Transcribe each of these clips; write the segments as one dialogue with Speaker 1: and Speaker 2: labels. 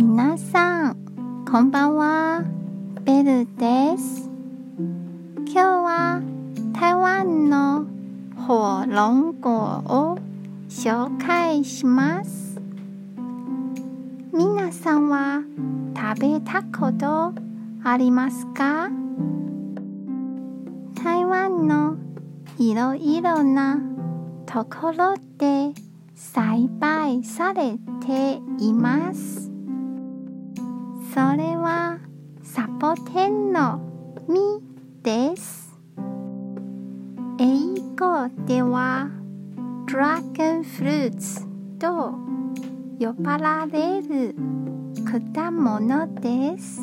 Speaker 1: 皆さん、こんばんは。ベルです。今日は台湾の火龍果を紹介します。皆さんは食べたことありますか？台湾のいろいろなところで栽培されています。それはサボテンの実です。英語ではドラゴンフルーツと呼ばれる果物です。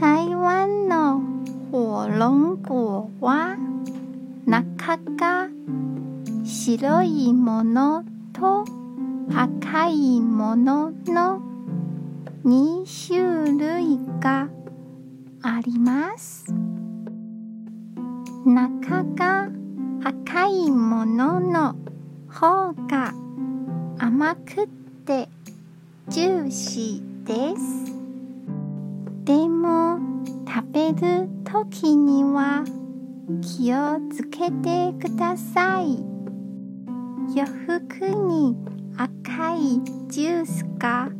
Speaker 1: 台湾の火龍果は中が白いものと赤いものの2種類があります。中が赤いものの方が甘くってジューシーです。でも食べるときには気をつけてください。洋服に赤いジュースが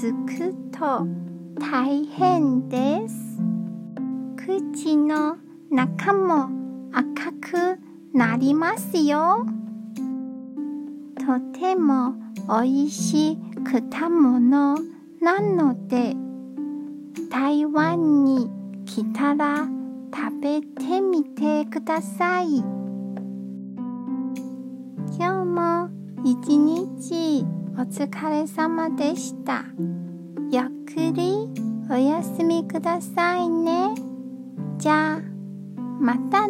Speaker 1: つくと大変です。口の中も赤くなりますよ。とてもおいしい果物なので台湾に来たら食べてみてください。今日も一日お疲れ様でした。ゆっくりお休みくださいね。じゃあ、また